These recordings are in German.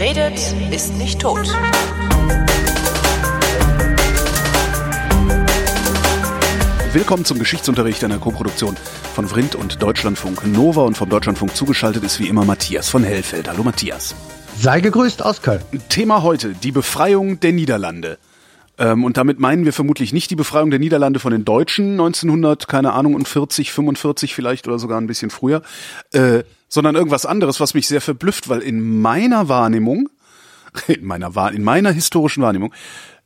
Wer redet, ist nicht tot. Willkommen zum Geschichtsunterricht einer Koproduktion von Vrindt und Deutschlandfunk Nova und vom Deutschlandfunk zugeschaltet ist wie immer Matthias von Hellfeld. Hallo Matthias. Sei gegrüßt aus Köln. Thema heute, die Befreiung der Niederlande. Ähm, und damit meinen wir vermutlich nicht die Befreiung der Niederlande von den Deutschen 1900, keine Ahnung, und 40, 45 vielleicht oder sogar ein bisschen früher, äh, sondern irgendwas anderes, was mich sehr verblüfft, weil in meiner Wahrnehmung, in meiner, in meiner historischen Wahrnehmung,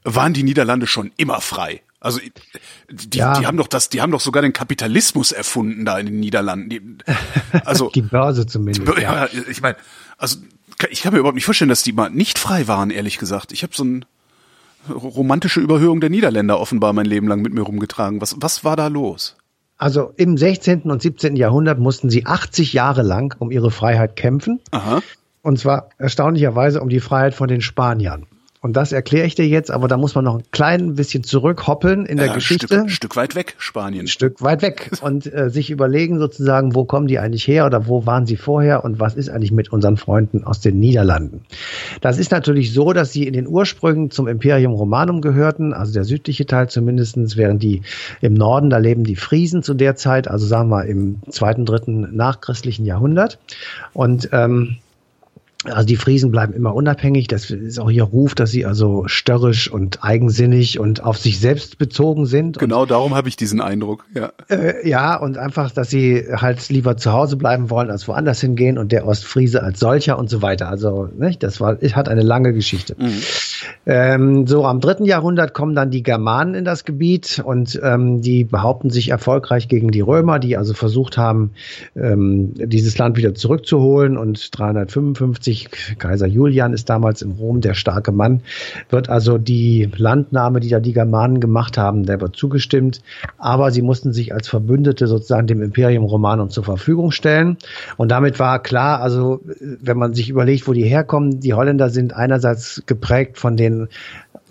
waren die Niederlande schon immer frei. Also die, ja. die haben doch das, die haben doch sogar den Kapitalismus erfunden da in den Niederlanden. Die, also die Börse zumindest. Die, ja, ja, ich meine, also ich kann mir überhaupt nicht vorstellen, dass die mal nicht frei waren, ehrlich gesagt. Ich habe so eine romantische Überhöhung der Niederländer offenbar mein Leben lang mit mir rumgetragen. Was, was war da los? Also im 16. und 17. Jahrhundert mussten sie 80 Jahre lang um ihre Freiheit kämpfen. Aha. Und zwar erstaunlicherweise um die Freiheit von den Spaniern. Und das erkläre ich dir jetzt, aber da muss man noch ein klein bisschen zurückhoppeln in der ja, Geschichte. Stück, Stück weit weg, Spanien. Ein Stück weit weg. Und äh, sich überlegen sozusagen, wo kommen die eigentlich her oder wo waren sie vorher und was ist eigentlich mit unseren Freunden aus den Niederlanden. Das ist natürlich so, dass sie in den Ursprüngen zum Imperium Romanum gehörten, also der südliche Teil zumindestens, während die im Norden, da leben die Friesen zu der Zeit, also sagen wir im zweiten, dritten nachchristlichen Jahrhundert. Und ähm, also die Friesen bleiben immer unabhängig. Das ist auch ihr Ruf, dass sie also störrisch und eigensinnig und auf sich selbst bezogen sind. Genau und, darum habe ich diesen Eindruck. Ja. Äh, ja, und einfach, dass sie halt lieber zu Hause bleiben wollen, als woanders hingehen und der Ostfriese als solcher und so weiter. Also nicht, das war, hat eine lange Geschichte. Mhm. Ähm, so am dritten Jahrhundert kommen dann die Germanen in das Gebiet und ähm, die behaupten sich erfolgreich gegen die Römer, die also versucht haben, ähm, dieses Land wieder zurückzuholen und 355 1950, Kaiser Julian ist damals in Rom der starke Mann, wird also die Landnahme, die da die Germanen gemacht haben, der wird zugestimmt. Aber sie mussten sich als Verbündete sozusagen dem Imperium Romanum zur Verfügung stellen. Und damit war klar, also wenn man sich überlegt, wo die herkommen, die Holländer sind einerseits geprägt von den,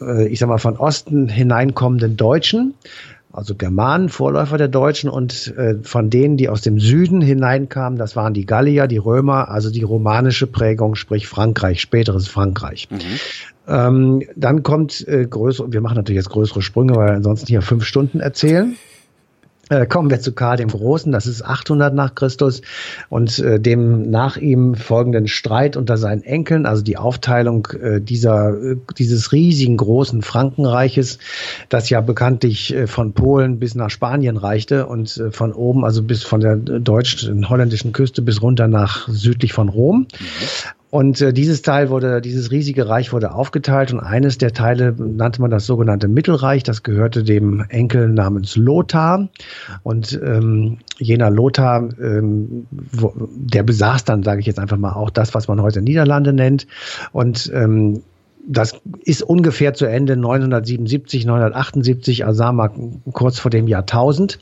äh, ich sag mal, von Osten hineinkommenden Deutschen also Germanen, Vorläufer der Deutschen und äh, von denen, die aus dem Süden hineinkamen, das waren die Gallier, die Römer, also die romanische Prägung, sprich Frankreich, späteres Frankreich. Mhm. Ähm, dann kommt äh, größere, wir machen natürlich jetzt größere Sprünge, weil wir ansonsten hier fünf Stunden erzählen. Äh, kommen wir zu Karl dem Großen, das ist 800 nach Christus. Und äh, dem nach ihm folgenden Streit unter seinen Enkeln, also die Aufteilung äh, dieser äh, dieses riesigen großen Frankenreiches, das ja bekanntlich äh, von Polen bis nach Spanien reichte und von oben, also bis von der deutschen holländischen Küste bis runter nach südlich von Rom. Und äh, dieses Teil wurde, dieses riesige Reich wurde aufgeteilt und eines der Teile nannte man das sogenannte Mittelreich. Das gehörte dem Enkel namens Lothar. Und ähm, jener Lothar, ähm, wo, der besaß dann, sage ich jetzt einfach mal, auch das, was man heute Niederlande nennt. Und ähm, das ist ungefähr zu Ende 977, 978, also sagen wir kurz vor dem Jahrtausend.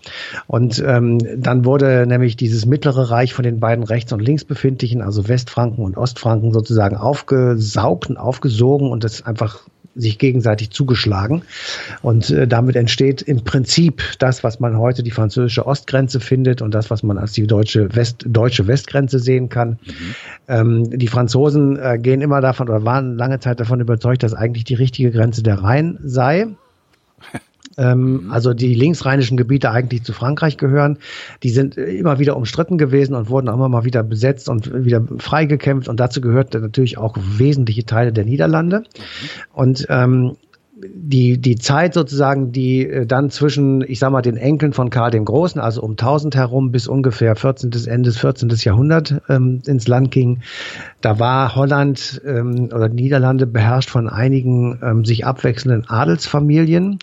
Und ähm, dann wurde nämlich dieses mittlere Reich von den beiden rechts und links befindlichen, also Westfranken und Ostfranken sozusagen aufgesaugt und aufgesogen und das einfach sich gegenseitig zugeschlagen. Und äh, damit entsteht im Prinzip das, was man heute die französische Ostgrenze findet und das, was man als die deutsche, West, deutsche Westgrenze sehen kann. Mhm. Ähm, die Franzosen äh, gehen immer davon oder waren lange Zeit davon überzeugt, dass eigentlich die richtige Grenze der Rhein sei. ähm, mhm. also die linksrheinischen Gebiete eigentlich zu Frankreich gehören. Die sind immer wieder umstritten gewesen und wurden auch immer mal wieder besetzt und wieder freigekämpft. Und dazu gehört natürlich auch wesentliche Teile der Niederlande. Mhm. Und ähm, die, die Zeit sozusagen, die äh, dann zwischen, ich sag mal, den Enkeln von Karl dem Großen, also um 1000 herum bis ungefähr 14. Ende des 14. Jahrhundert ähm, ins Land ging, da war Holland ähm, oder Niederlande beherrscht von einigen ähm, sich abwechselnden Adelsfamilien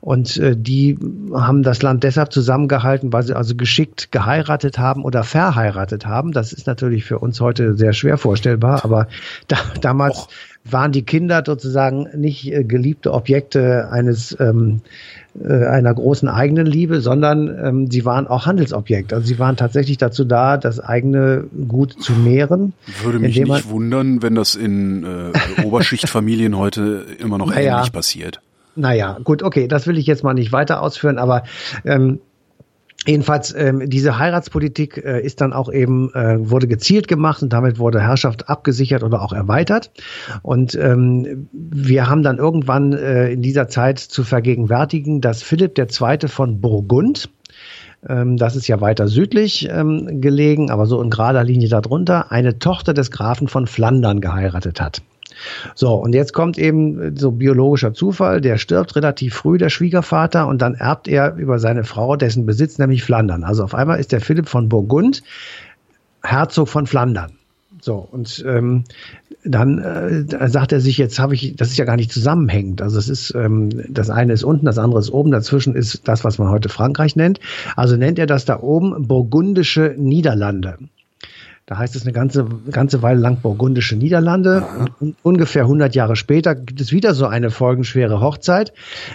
und äh, die haben das Land deshalb zusammengehalten, weil sie also geschickt geheiratet haben oder verheiratet haben. Das ist natürlich für uns heute sehr schwer vorstellbar, aber da, damals Och waren die Kinder sozusagen nicht äh, geliebte Objekte eines ähm, äh, einer großen eigenen Liebe, sondern ähm, sie waren auch Handelsobjekt. Also sie waren tatsächlich dazu da, das eigene Gut zu mehren. Würde mich nicht wundern, wenn das in äh, Oberschichtfamilien heute immer noch naja, ähnlich passiert. Naja, gut, okay, das will ich jetzt mal nicht weiter ausführen, aber ähm, Jedenfalls, ähm, diese Heiratspolitik äh, ist dann auch eben, äh, wurde gezielt gemacht und damit wurde Herrschaft abgesichert oder auch erweitert. Und ähm, wir haben dann irgendwann äh, in dieser Zeit zu vergegenwärtigen, dass Philipp II. von Burgund, ähm, das ist ja weiter südlich ähm, gelegen, aber so in gerader Linie darunter, eine Tochter des Grafen von Flandern geheiratet hat. So, und jetzt kommt eben so biologischer Zufall, der stirbt relativ früh, der Schwiegervater, und dann erbt er über seine Frau dessen Besitz, nämlich Flandern. Also auf einmal ist der Philipp von Burgund Herzog von Flandern. So, und ähm, dann äh, sagt er sich, jetzt habe ich, das ist ja gar nicht zusammenhängend. Also es ist, ähm, das eine ist unten, das andere ist oben, dazwischen ist das, was man heute Frankreich nennt. Also nennt er das da oben burgundische Niederlande. Da heißt es eine ganze, ganze Weile lang burgundische Niederlande. Und ungefähr 100 Jahre später gibt es wieder so eine folgenschwere Hochzeit.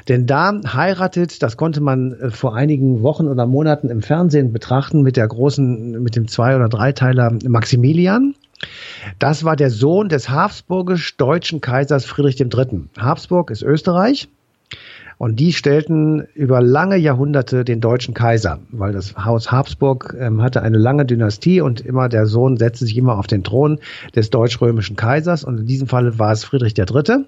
Denn da heiratet, das konnte man äh, vor einigen Wochen oder Monaten im Fernsehen betrachten, mit der großen, mit dem Zwei- oder Dreiteiler Maximilian. Das war der Sohn des habsburgisch-deutschen Kaisers Friedrich III. Habsburg ist Österreich. Und die stellten über lange Jahrhunderte den deutschen Kaiser, weil das Haus Habsburg ähm, hatte eine lange Dynastie und immer der Sohn setzte sich immer auf den Thron des deutsch-römischen Kaisers. Und in diesem Fall war es Friedrich III.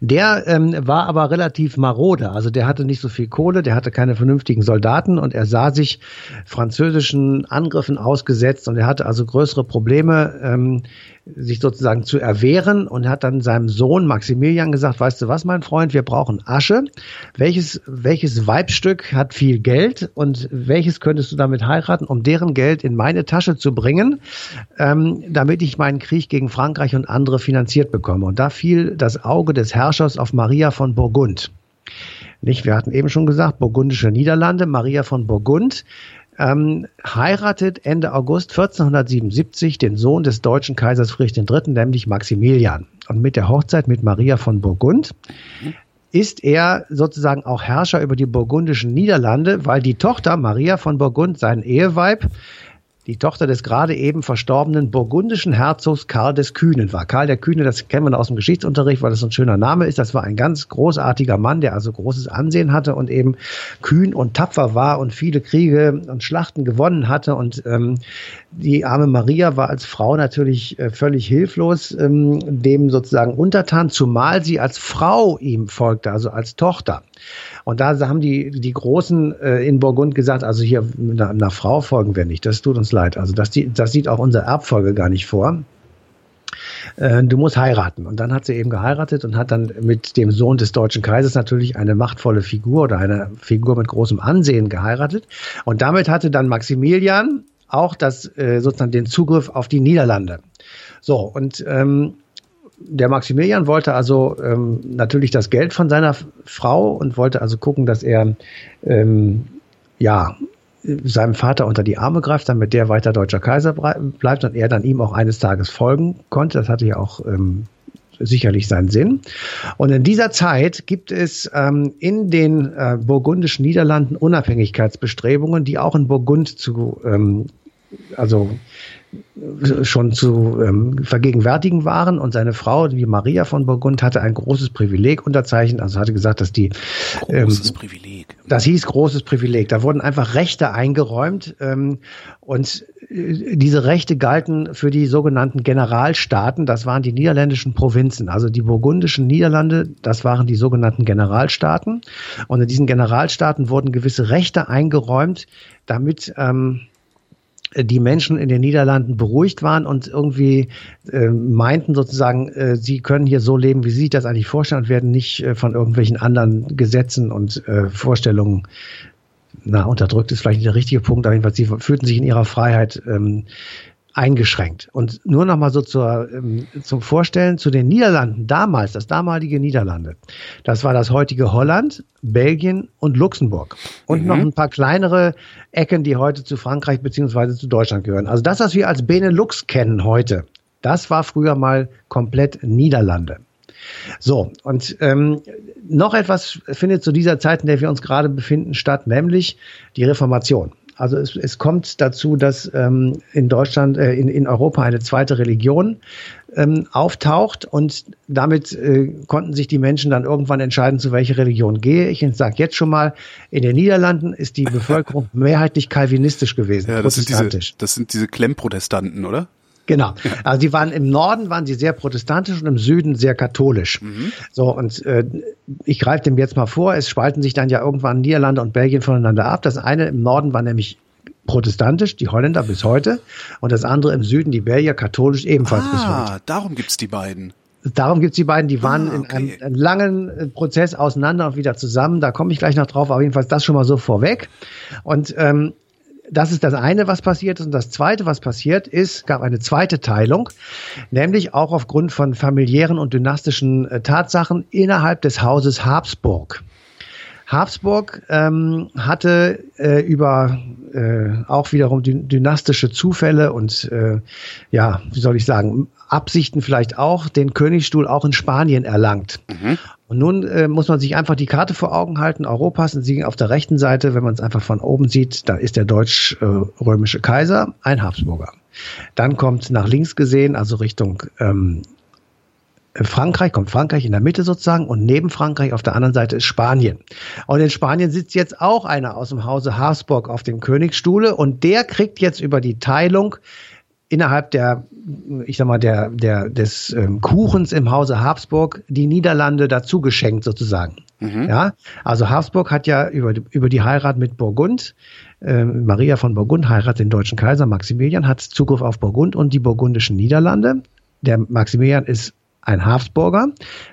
Der ähm, war aber relativ marode, also der hatte nicht so viel Kohle, der hatte keine vernünftigen Soldaten und er sah sich französischen Angriffen ausgesetzt und er hatte also größere Probleme, ähm, sich sozusagen zu erwehren und hat dann seinem Sohn Maximilian gesagt, weißt du was, mein Freund, wir brauchen Asche. Welches, welches Weibstück hat viel Geld und welches könntest du damit heiraten, um deren Geld in meine Tasche zu bringen, ähm, damit ich meinen Krieg gegen Frankreich und andere finanziert bekomme. Und da fiel das Auge des Herrschers auf Maria von Burgund. Nicht, wir hatten eben schon gesagt, burgundische Niederlande, Maria von Burgund ähm, heiratet Ende August 1477 den Sohn des deutschen Kaisers Friedrich III., nämlich Maximilian. Und mit der Hochzeit mit Maria von Burgund ist er sozusagen auch Herrscher über die burgundischen Niederlande, weil die Tochter Maria von Burgund, sein Eheweib, die Tochter des gerade eben verstorbenen burgundischen Herzogs Karl des Kühnen war. Karl der Kühne, das kennen wir aus dem Geschichtsunterricht, weil das ein schöner Name ist. Das war ein ganz großartiger Mann, der also großes Ansehen hatte und eben kühn und tapfer war und viele Kriege und Schlachten gewonnen hatte. Und ähm, die arme Maria war als Frau natürlich äh, völlig hilflos, ähm, dem sozusagen untertan, zumal sie als Frau ihm folgte, also als Tochter. Und da haben die, die Großen äh, in Burgund gesagt, also hier einer, einer Frau folgen wir nicht, das tut uns leid. Also das, das sieht auch unsere Erbfolge gar nicht vor äh, du musst heiraten. Und dann hat sie eben geheiratet und hat dann mit dem Sohn des deutschen Kaisers natürlich eine machtvolle Figur oder eine Figur mit großem Ansehen geheiratet. Und damit hatte dann Maximilian auch das äh, sozusagen den Zugriff auf die Niederlande. So, und ähm, der Maximilian wollte also ähm, natürlich das Geld von seiner Frau und wollte also gucken, dass er ähm, ja seinem Vater unter die Arme greift, damit der weiter deutscher Kaiser bleibt und er dann ihm auch eines Tages folgen konnte. Das hatte ja auch ähm, sicherlich seinen Sinn. Und in dieser Zeit gibt es ähm, in den äh, burgundischen Niederlanden Unabhängigkeitsbestrebungen, die auch in Burgund zu ähm, also schon zu ähm, vergegenwärtigen waren und seine Frau, die Maria von Burgund, hatte ein großes Privileg unterzeichnet, also hatte gesagt, dass die großes ähm, Privileg. Das hieß großes Privileg. Da wurden einfach Rechte eingeräumt ähm, und äh, diese Rechte galten für die sogenannten Generalstaaten. Das waren die niederländischen Provinzen, also die burgundischen Niederlande. Das waren die sogenannten Generalstaaten. Und in diesen Generalstaaten wurden gewisse Rechte eingeräumt, damit ähm, die Menschen in den Niederlanden beruhigt waren und irgendwie äh, meinten sozusagen, äh, sie können hier so leben, wie sie sich das eigentlich vorstellen und werden nicht äh, von irgendwelchen anderen Gesetzen und äh, Vorstellungen na, unterdrückt ist vielleicht nicht der richtige Punkt, aber jedenfalls sie fühlten sich in ihrer Freiheit ähm, eingeschränkt. Und nur noch mal so zur, ähm, zum Vorstellen zu den Niederlanden damals, das damalige Niederlande. Das war das heutige Holland, Belgien und Luxemburg. Und mhm. noch ein paar kleinere Ecken, die heute zu Frankreich beziehungsweise zu Deutschland gehören. Also das, was wir als Benelux kennen heute, das war früher mal komplett Niederlande. So, und ähm, noch etwas findet zu dieser Zeit, in der wir uns gerade befinden, statt, nämlich die Reformation. Also es, es kommt dazu, dass ähm, in Deutschland, äh, in, in Europa eine zweite Religion ähm, auftaucht und damit äh, konnten sich die Menschen dann irgendwann entscheiden, zu welcher Religion gehe ich. Ich sage jetzt schon mal, in den Niederlanden ist die Bevölkerung mehrheitlich kalvinistisch gewesen. Ja, das sind diese, das sind diese Klemmprotestanten, oder? Genau. Also die waren im Norden waren sie sehr protestantisch und im Süden sehr katholisch. Mhm. So und äh, ich greife dem jetzt mal vor. Es spalten sich dann ja irgendwann Niederlande und Belgien voneinander ab. Das eine im Norden war nämlich protestantisch, die Holländer bis heute, und das andere im Süden, die Belgier, katholisch ebenfalls ah, bis heute. Ah, darum gibt's die beiden. Darum gibt's die beiden, die waren ah, okay. in einem, einem, langen äh, Prozess auseinander und wieder zusammen. Da komme ich gleich noch drauf, aber jedenfalls das schon mal so vorweg. Und ähm, das ist das eine, was passiert ist. Und das zweite, was passiert ist, gab eine zweite Teilung, nämlich auch aufgrund von familiären und dynastischen äh, Tatsachen innerhalb des Hauses Habsburg. Habsburg ähm, hatte äh, über äh, auch wiederum dynastische Zufälle und äh, ja, wie soll ich sagen, Absichten vielleicht auch, den Königsstuhl auch in Spanien erlangt. Mhm. Und nun äh, muss man sich einfach die Karte vor Augen halten, Europas und sie auf der rechten Seite, wenn man es einfach von oben sieht, da ist der deutsch-römische Kaiser, ein Habsburger. Dann kommt nach links gesehen, also Richtung ähm, Frankreich, kommt Frankreich in der Mitte sozusagen und neben Frankreich auf der anderen Seite ist Spanien. Und in Spanien sitzt jetzt auch einer aus dem Hause Habsburg auf dem Königsstuhle und der kriegt jetzt über die Teilung innerhalb der, ich sag mal, der, der, des ähm, Kuchens im Hause Habsburg die Niederlande dazu geschenkt sozusagen. Mhm. Ja, also Habsburg hat ja über, über die Heirat mit Burgund, äh, Maria von Burgund heiratet den deutschen Kaiser Maximilian, hat Zugriff auf Burgund und die burgundischen Niederlande. Der Maximilian ist ein Habsburger.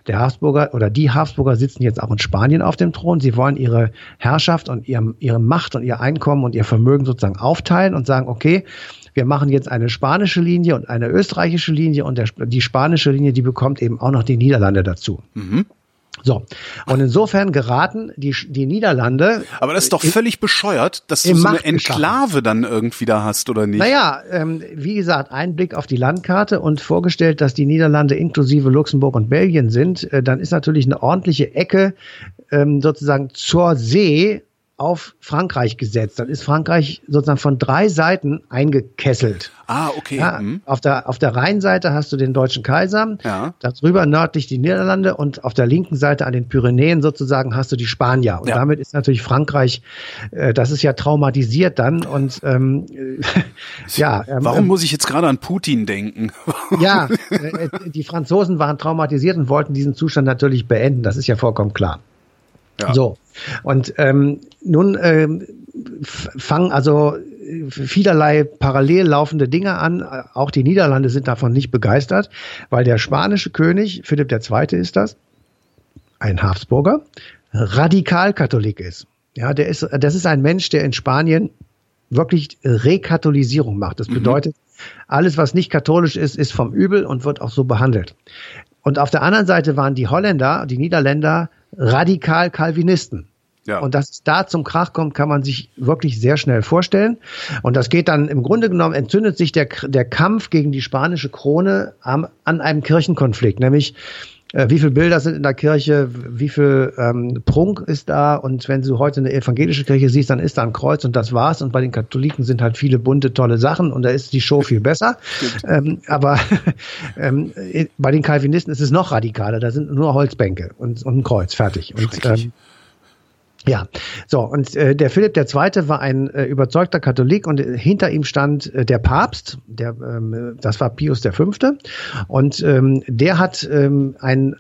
Der Habsburger oder die Habsburger sitzen jetzt auch in Spanien auf dem Thron. Sie wollen ihre Herrschaft und ihre, ihre Macht und ihr Einkommen und ihr Vermögen sozusagen aufteilen und sagen, okay, wir machen jetzt eine spanische Linie und eine österreichische Linie und der, die spanische Linie, die bekommt eben auch noch die Niederlande dazu. Mhm. So, und insofern geraten die, die Niederlande. Aber das ist doch völlig bescheuert, dass du so eine Enklave dann irgendwie da hast, oder nicht? Naja, ähm, wie gesagt, ein Blick auf die Landkarte und vorgestellt, dass die Niederlande inklusive Luxemburg und Belgien sind, äh, dann ist natürlich eine ordentliche Ecke ähm, sozusagen zur See auf Frankreich gesetzt. Dann ist Frankreich sozusagen von drei Seiten eingekesselt. Ah, okay. Ja, mhm. auf, der, auf der Rheinseite hast du den deutschen Kaiser, ja. darüber nördlich die Niederlande und auf der linken Seite an den Pyrenäen sozusagen hast du die Spanier. Und ja. damit ist natürlich Frankreich, äh, das ist ja traumatisiert dann und ähm, ja. Ähm, Warum ähm, muss ich jetzt gerade an Putin denken? ja, äh, die Franzosen waren traumatisiert und wollten diesen Zustand natürlich beenden. Das ist ja vollkommen klar. Ja. So. Und ähm, nun ähm, fangen also vielerlei parallel laufende Dinge an. Auch die Niederlande sind davon nicht begeistert, weil der spanische König, Philipp II. ist das, ein Habsburger, Radikalkatholik ist. Ja, der ist, das ist ein Mensch, der in Spanien wirklich Rekatholisierung macht. Das mhm. bedeutet, alles, was nicht katholisch ist, ist vom Übel und wird auch so behandelt. Und auf der anderen Seite waren die Holländer, die Niederländer radikal Calvinisten. Ja. Und dass es da zum Krach kommt, kann man sich wirklich sehr schnell vorstellen. Und das geht dann im Grunde genommen, entzündet sich der, der Kampf gegen die spanische Krone am, an einem Kirchenkonflikt, nämlich wie viele Bilder sind in der Kirche, wie viel ähm, Prunk ist da? Und wenn du heute eine evangelische Kirche siehst, dann ist da ein Kreuz und das war's. Und bei den Katholiken sind halt viele bunte, tolle Sachen und da ist die Show viel besser. ähm, aber ähm, bei den Calvinisten ist es noch radikaler, da sind nur Holzbänke und, und ein Kreuz, fertig. Und, ähm, ja, so und äh, der Philipp II. war ein äh, überzeugter Katholik und äh, hinter ihm stand äh, der Papst, der ähm, das war Pius V. und ähm, der hat ähm, ein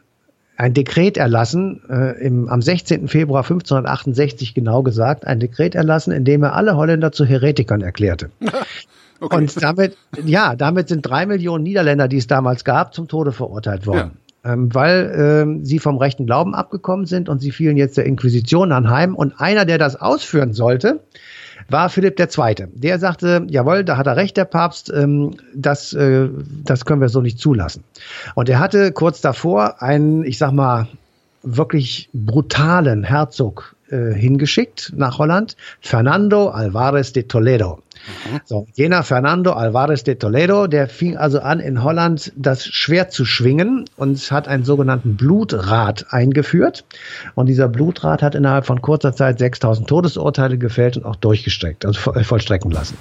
ein Dekret erlassen, äh, im, am 16. Februar 1568 genau gesagt, ein Dekret erlassen, in dem er alle Holländer zu Heretikern erklärte. Okay. Und damit, ja, damit sind drei Millionen Niederländer, die es damals gab, zum Tode verurteilt worden. Ja ähm, weil ähm, sie vom rechten Glauben abgekommen sind und sie fielen jetzt der Inquisition anheim. Und einer, der das ausführen sollte, war Philipp II. Der sagte, jawohl, da hat er recht, der Papst, ähm, das, äh, das können wir so nicht zulassen. Und er hatte kurz davor einen, ich sag mal, wirklich brutalen Herzog äh, hingeschickt nach Holland. Fernando Alvarez de Toledo. Mhm. So, jener Fernando Alvarez de Toledo, der fing also an, in Holland das Schwert zu schwingen und hat einen sogenannten Blutrat eingeführt. Und dieser Blutrat hat innerhalb von kurzer Zeit 6000 Todesurteile gefällt und auch durchgestreckt, also vollstrecken lassen.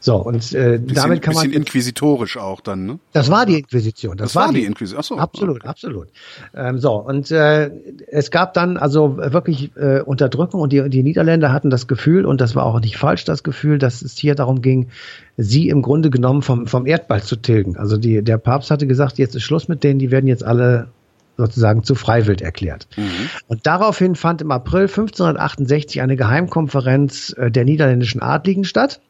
So, und äh, bisschen, damit kann man. Bisschen inquisitorisch auch dann, ne? Das war die Inquisition. Das, das war, die Inquisition. Achso, absolut, absolut. Ähm, so, und äh, es gab dann also wirklich äh, Unterdrückung und die, die Niederländer hatten das Gefühl, und das war auch nicht falsch, das Gefühl, dass es hier darum ging, sie im Grunde genommen vom, vom Erdball zu tilgen. Also die, der Papst hatte gesagt, jetzt ist Schluss mit denen, die werden jetzt alle sozusagen zu Freiwild erklärt. Mhm. Und daraufhin fand im April 1568 eine Geheimkonferenz äh, der niederländischen Adligen statt.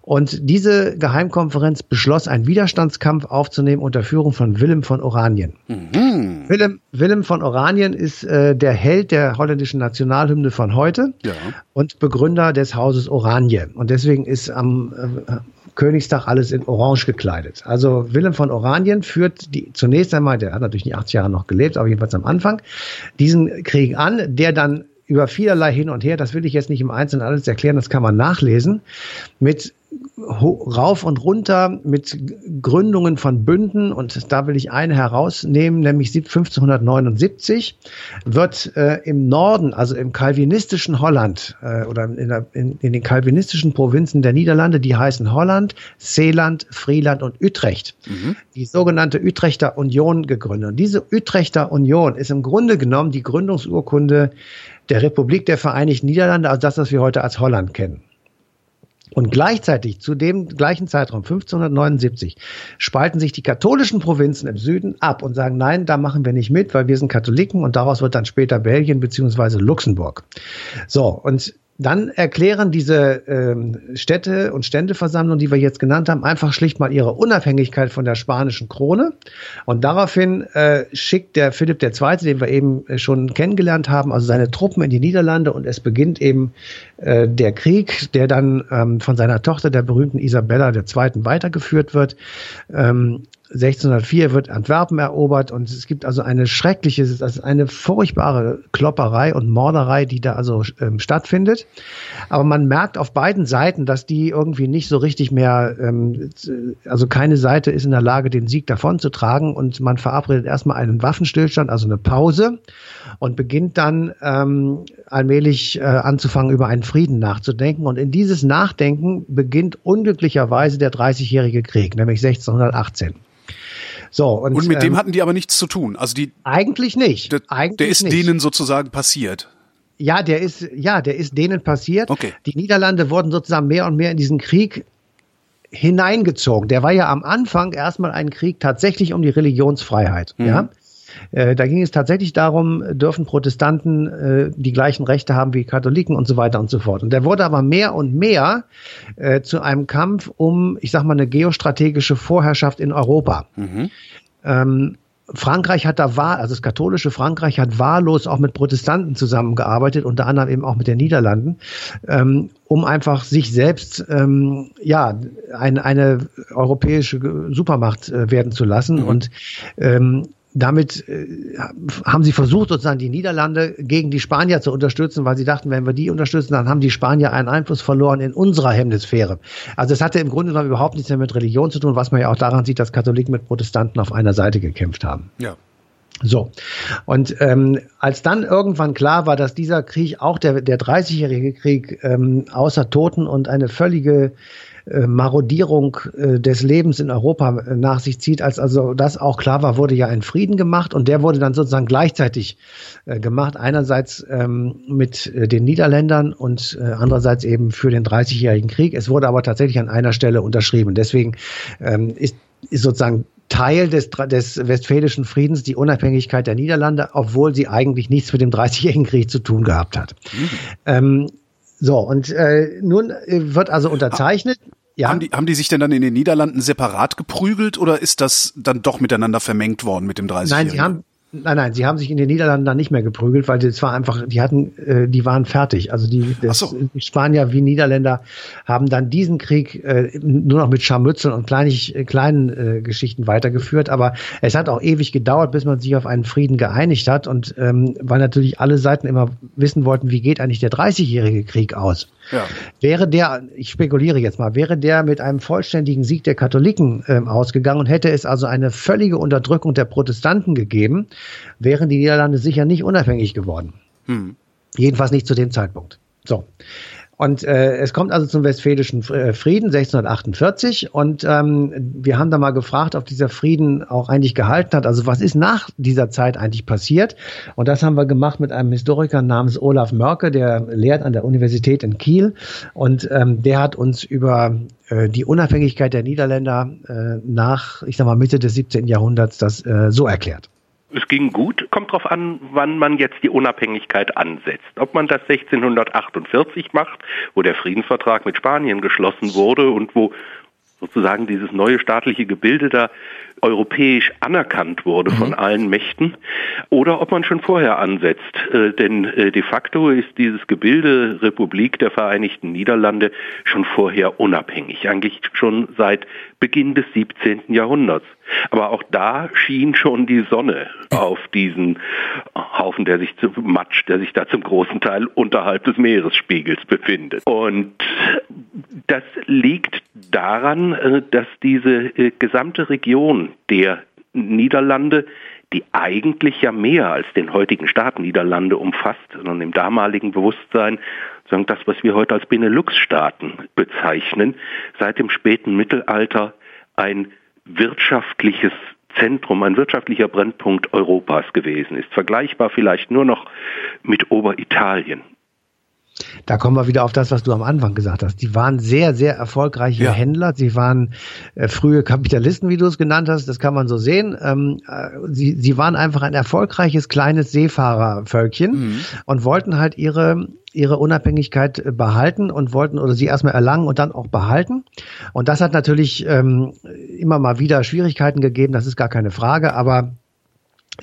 Und diese Geheimkonferenz beschloss, einen Widerstandskampf aufzunehmen unter Führung von Willem von Oranien. Mhm. Willem, Willem von Oranien ist äh, der Held der holländischen Nationalhymne von heute ja. und Begründer des Hauses Oranje. Und deswegen ist am äh, Königstag alles in Orange gekleidet. Also Willem von Oranien führt die zunächst einmal, der hat natürlich nicht 80 Jahre noch gelebt, aber jedenfalls am Anfang, diesen Krieg an, der dann über vielerlei hin und her, das will ich jetzt nicht im Einzelnen alles erklären, das kann man nachlesen, mit rauf und runter mit Gründungen von Bünden und da will ich eine herausnehmen, nämlich 1579 wird äh, im Norden, also im kalvinistischen Holland äh, oder in, der, in, in, den kalvinistischen Provinzen der Niederlande, die heißen Holland, Seeland, Frieland und Utrecht, mhm. die sogenannte Utrechter Union gegründet. Und diese Utrechter Union ist im Grunde genommen die Gründungsurkunde der Republik der Vereinigten Niederlande, also das, was wir heute als Holland kennen. Und gleichzeitig zu dem gleichen Zeitraum, 1579, spalten sich die katholischen Provinzen im Süden ab und sagen, nein, da machen wir nicht mit, weil wir sind Katholiken und daraus wird dann später Belgien beziehungsweise Luxemburg. So, und dann erklären diese ähm, Städte und Ständeversammlungen, die wir jetzt genannt haben, einfach schlicht mal ihre Unabhängigkeit von der spanischen Krone. Und daraufhin äh, schickt der Philipp II., den wir eben äh, schon kennengelernt haben, also seine Truppen in die Niederlande und es beginnt eben äh, der Krieg, der dann ähm, von seiner Tochter, der berühmten Isabella II., weitergeführt wird. Ähm, 1604 wird Antwerpen erobert und es gibt also eine schreckliche, ist eine furchtbare Klopperei und Morderei, die da also ähm, stattfindet. Aber man merkt auf beiden Seiten, dass die irgendwie nicht so richtig mehr, ähm, also keine Seite ist in der Lage, den Sieg davonzutragen und man verabredet erstmal einen Waffenstillstand, also eine Pause und beginnt dann ähm, allmählich äh, anzufangen, über einen Frieden nachzudenken. Und in dieses Nachdenken beginnt unglücklicherweise der Dreißigjährige Krieg, nämlich 1618. So, und, und mit ähm, dem hatten die aber nichts zu tun. Also die eigentlich nicht. Der, eigentlich der ist nicht. denen sozusagen passiert. Ja, der ist ja, der ist denen passiert. Okay. Die Niederlande wurden sozusagen mehr und mehr in diesen Krieg hineingezogen. Der war ja am Anfang erstmal ein Krieg tatsächlich um die Religionsfreiheit. Mhm. Ja, äh, da ging es tatsächlich darum, dürfen Protestanten äh, die gleichen Rechte haben wie Katholiken und so weiter und so fort. Und der wurde aber mehr und mehr äh, zu einem Kampf um, ich sag mal, eine geostrategische Vorherrschaft in Europa. Mhm. Ähm, Frankreich hat da wahr, also das katholische Frankreich hat wahllos auch mit Protestanten zusammengearbeitet, unter anderem eben auch mit den Niederlanden, ähm, um einfach sich selbst ähm, ja ein, eine europäische Supermacht äh, werden zu lassen. Mhm. Und ähm, damit äh, haben sie versucht, sozusagen die Niederlande gegen die Spanier zu unterstützen, weil sie dachten, wenn wir die unterstützen, dann haben die Spanier einen Einfluss verloren in unserer Hemisphäre. Also es hatte im Grunde genommen überhaupt nichts mehr mit Religion zu tun, was man ja auch daran sieht, dass Katholiken mit Protestanten auf einer Seite gekämpft haben. Ja. So, und ähm, als dann irgendwann klar war, dass dieser Krieg, auch der, der 30-jährige Krieg, ähm, außer Toten und eine völlige äh, Marodierung äh, des Lebens in Europa äh, nach sich zieht. Als also das auch klar war, wurde ja ein Frieden gemacht und der wurde dann sozusagen gleichzeitig gemacht. Einerseits ähm, mit den Niederländern und andererseits eben für den 30-jährigen Krieg. Es wurde aber tatsächlich an einer Stelle unterschrieben. Deswegen ähm, ist, ist sozusagen Teil des, des Westfälischen Friedens die Unabhängigkeit der Niederlande, obwohl sie eigentlich nichts mit dem Dreißigjährigen Krieg zu tun gehabt hat. Mhm. Ähm, so, und äh, nun äh, wird also unterzeichnet. Ja. Haben, die, haben die sich denn dann in den Niederlanden separat geprügelt oder ist das dann doch miteinander vermengt worden mit dem 30 Nein, sie haben, Nein, nein, sie haben sich in den Niederlanden dann nicht mehr geprügelt, weil das war einfach, die hatten, äh, die waren fertig. Also die, das, so. die Spanier wie Niederländer haben dann diesen Krieg äh, nur noch mit Scharmützeln und kleinig, äh, kleinen äh, Geschichten weitergeführt. Aber es hat auch ewig gedauert, bis man sich auf einen Frieden geeinigt hat und ähm, weil natürlich alle Seiten immer wissen wollten, wie geht eigentlich der 30-jährige Krieg aus. Ja. Wäre der, ich spekuliere jetzt mal, wäre der mit einem vollständigen Sieg der Katholiken ähm, ausgegangen und hätte es also eine völlige Unterdrückung der Protestanten gegeben, wären die Niederlande sicher nicht unabhängig geworden. Hm. Jedenfalls nicht zu dem Zeitpunkt. So. Und äh, es kommt also zum Westfälischen äh, Frieden 1648 und ähm, wir haben da mal gefragt, ob dieser Frieden auch eigentlich gehalten hat. Also was ist nach dieser Zeit eigentlich passiert? Und das haben wir gemacht mit einem Historiker namens Olaf Mörke, der lehrt an der Universität in Kiel und ähm, der hat uns über äh, die Unabhängigkeit der Niederländer äh, nach, ich sag mal, Mitte des 17. Jahrhunderts das äh, so erklärt es ging gut, kommt darauf an, wann man jetzt die Unabhängigkeit ansetzt. Ob man das 1648 macht, wo der Friedensvertrag mit Spanien geschlossen wurde und wo sozusagen dieses neue staatliche Gebilde da europäisch anerkannt wurde mhm. von allen Mächten oder ob man schon vorher ansetzt. Äh, denn äh, de facto ist dieses Gebilde Republik der Vereinigten Niederlande schon vorher unabhängig, eigentlich schon seit Beginn des 17. Jahrhunderts. Aber auch da schien schon die Sonne auf diesen Haufen, der sich zu Matsch, der sich da zum großen Teil unterhalb des Meeresspiegels befindet. Und das liegt daran, äh, dass diese äh, gesamte Region der Niederlande, die eigentlich ja mehr als den heutigen Staat Niederlande umfasst, sondern im damaligen Bewusstsein sagen das, was wir heute als Benelux-Staaten bezeichnen, seit dem späten Mittelalter ein wirtschaftliches Zentrum, ein wirtschaftlicher Brennpunkt Europas gewesen ist. Vergleichbar vielleicht nur noch mit Oberitalien. Da kommen wir wieder auf das, was du am Anfang gesagt hast. Die waren sehr, sehr erfolgreiche ja. Händler. Sie waren äh, frühe Kapitalisten, wie du es genannt hast. Das kann man so sehen. Ähm, äh, sie, sie waren einfach ein erfolgreiches kleines Seefahrervölkchen mhm. und wollten halt ihre ihre Unabhängigkeit äh, behalten und wollten oder sie erstmal erlangen und dann auch behalten. Und das hat natürlich ähm, immer mal wieder Schwierigkeiten gegeben, das ist gar keine Frage, aber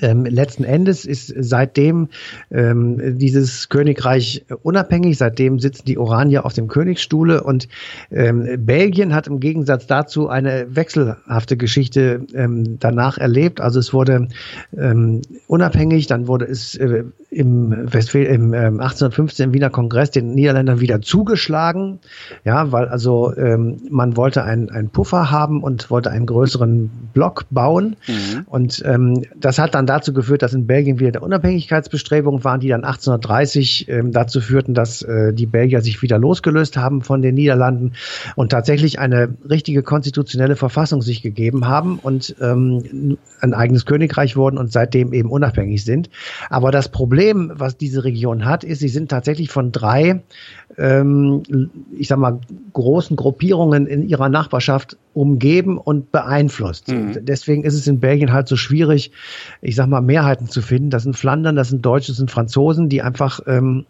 ähm, letzten Endes ist seitdem ähm, dieses Königreich unabhängig, seitdem sitzen die Oranier auf dem Königsstuhle und ähm, Belgien hat im Gegensatz dazu eine wechselhafte Geschichte ähm, danach erlebt. Also es wurde ähm, unabhängig, dann wurde es äh, im, Westfäl im äh, 1815 im Wiener Kongress den Niederländern wieder zugeschlagen, ja, weil also ähm, man wollte einen, einen Puffer haben und wollte einen größeren Block bauen mhm. und ähm, das hat dann dazu geführt, dass in Belgien wieder der Unabhängigkeitsbestrebungen waren, die dann 1830 ähm, dazu führten, dass äh, die Belgier sich wieder losgelöst haben von den Niederlanden und tatsächlich eine richtige konstitutionelle Verfassung sich gegeben haben und ähm, ein eigenes Königreich wurden und seitdem eben unabhängig sind. Aber das Problem, was diese Region hat, ist, sie sind tatsächlich von drei, ähm, ich sag mal, großen Gruppierungen in ihrer Nachbarschaft umgeben und beeinflusst. Mhm. Deswegen ist es in Belgien halt so schwierig, ich sag mal, Mehrheiten zu finden. Das sind Flandern, das sind Deutsche, das sind Franzosen, die einfach ähm,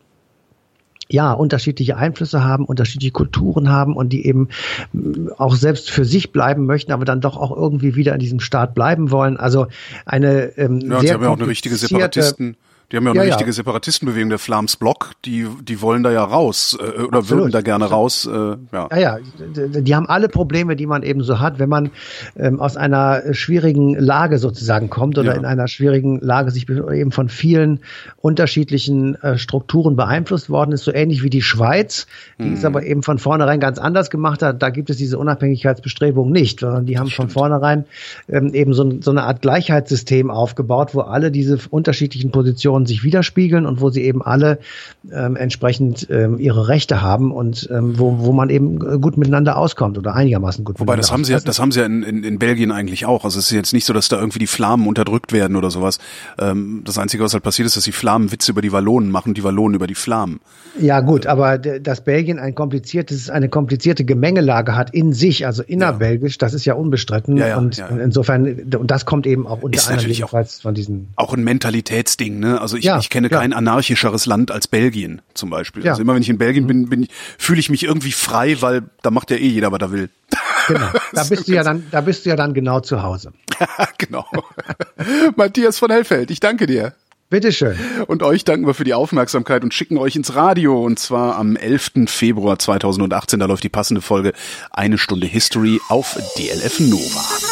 ja, unterschiedliche Einflüsse haben, unterschiedliche Kulturen haben und die eben mm, auch selbst für sich bleiben möchten, aber dann doch auch irgendwie wieder in diesem Staat bleiben wollen. Also eine ähm, ja, sehr sie haben ja auch eine richtige Separatisten. Die haben ja auch eine ja, richtige ja. Separatistenbewegung, der Flams Block, die, die wollen da ja raus äh, oder Absolut. würden da gerne raus. Äh, ja. ja, ja, die haben alle Probleme, die man eben so hat, wenn man ähm, aus einer schwierigen Lage sozusagen kommt oder ja. in einer schwierigen Lage sich eben von vielen unterschiedlichen äh, Strukturen beeinflusst worden ist, so ähnlich wie die Schweiz, die hm. es aber eben von vornherein ganz anders gemacht hat. Da gibt es diese Unabhängigkeitsbestrebungen nicht, sondern die haben von vornherein ähm, eben so, so eine Art Gleichheitssystem aufgebaut, wo alle diese unterschiedlichen Positionen Frauen sich widerspiegeln und wo sie eben alle ähm, entsprechend ähm, ihre Rechte haben und ähm, wo, wo man eben gut miteinander auskommt oder einigermaßen gut Wobei das haben sie, das haben sie ja in, in, in Belgien eigentlich auch. Also es ist jetzt nicht so, dass da irgendwie die Flamen unterdrückt werden oder sowas. Ähm, das Einzige, was halt passiert ist, dass die Flamen Witze über die Wallonen machen, die Wallonen über die Flamen. Ja gut, aber dass Belgien ein kompliziertes, eine komplizierte Gemengelage hat in sich, also innerbelgisch, ja. das ist ja unbestritten. Ja, ja, und ja. insofern, und das kommt eben auch unter ist anderem von diesen. Auch ein Mentalitätsding, ne? Also also ich, ja, ich kenne ja. kein anarchischeres Land als Belgien zum Beispiel. Ja. Also immer wenn ich in Belgien bin, bin fühle ich mich irgendwie frei, weil da macht ja eh jeder, was er will. Genau. Da bist du ja dann, da bist du ja dann genau zu Hause. genau. Matthias von Hellfeld, ich danke dir. Bitteschön. Und euch danken wir für die Aufmerksamkeit und schicken euch ins Radio. Und zwar am 11. Februar 2018. Da läuft die passende Folge Eine Stunde History auf DLF Nova.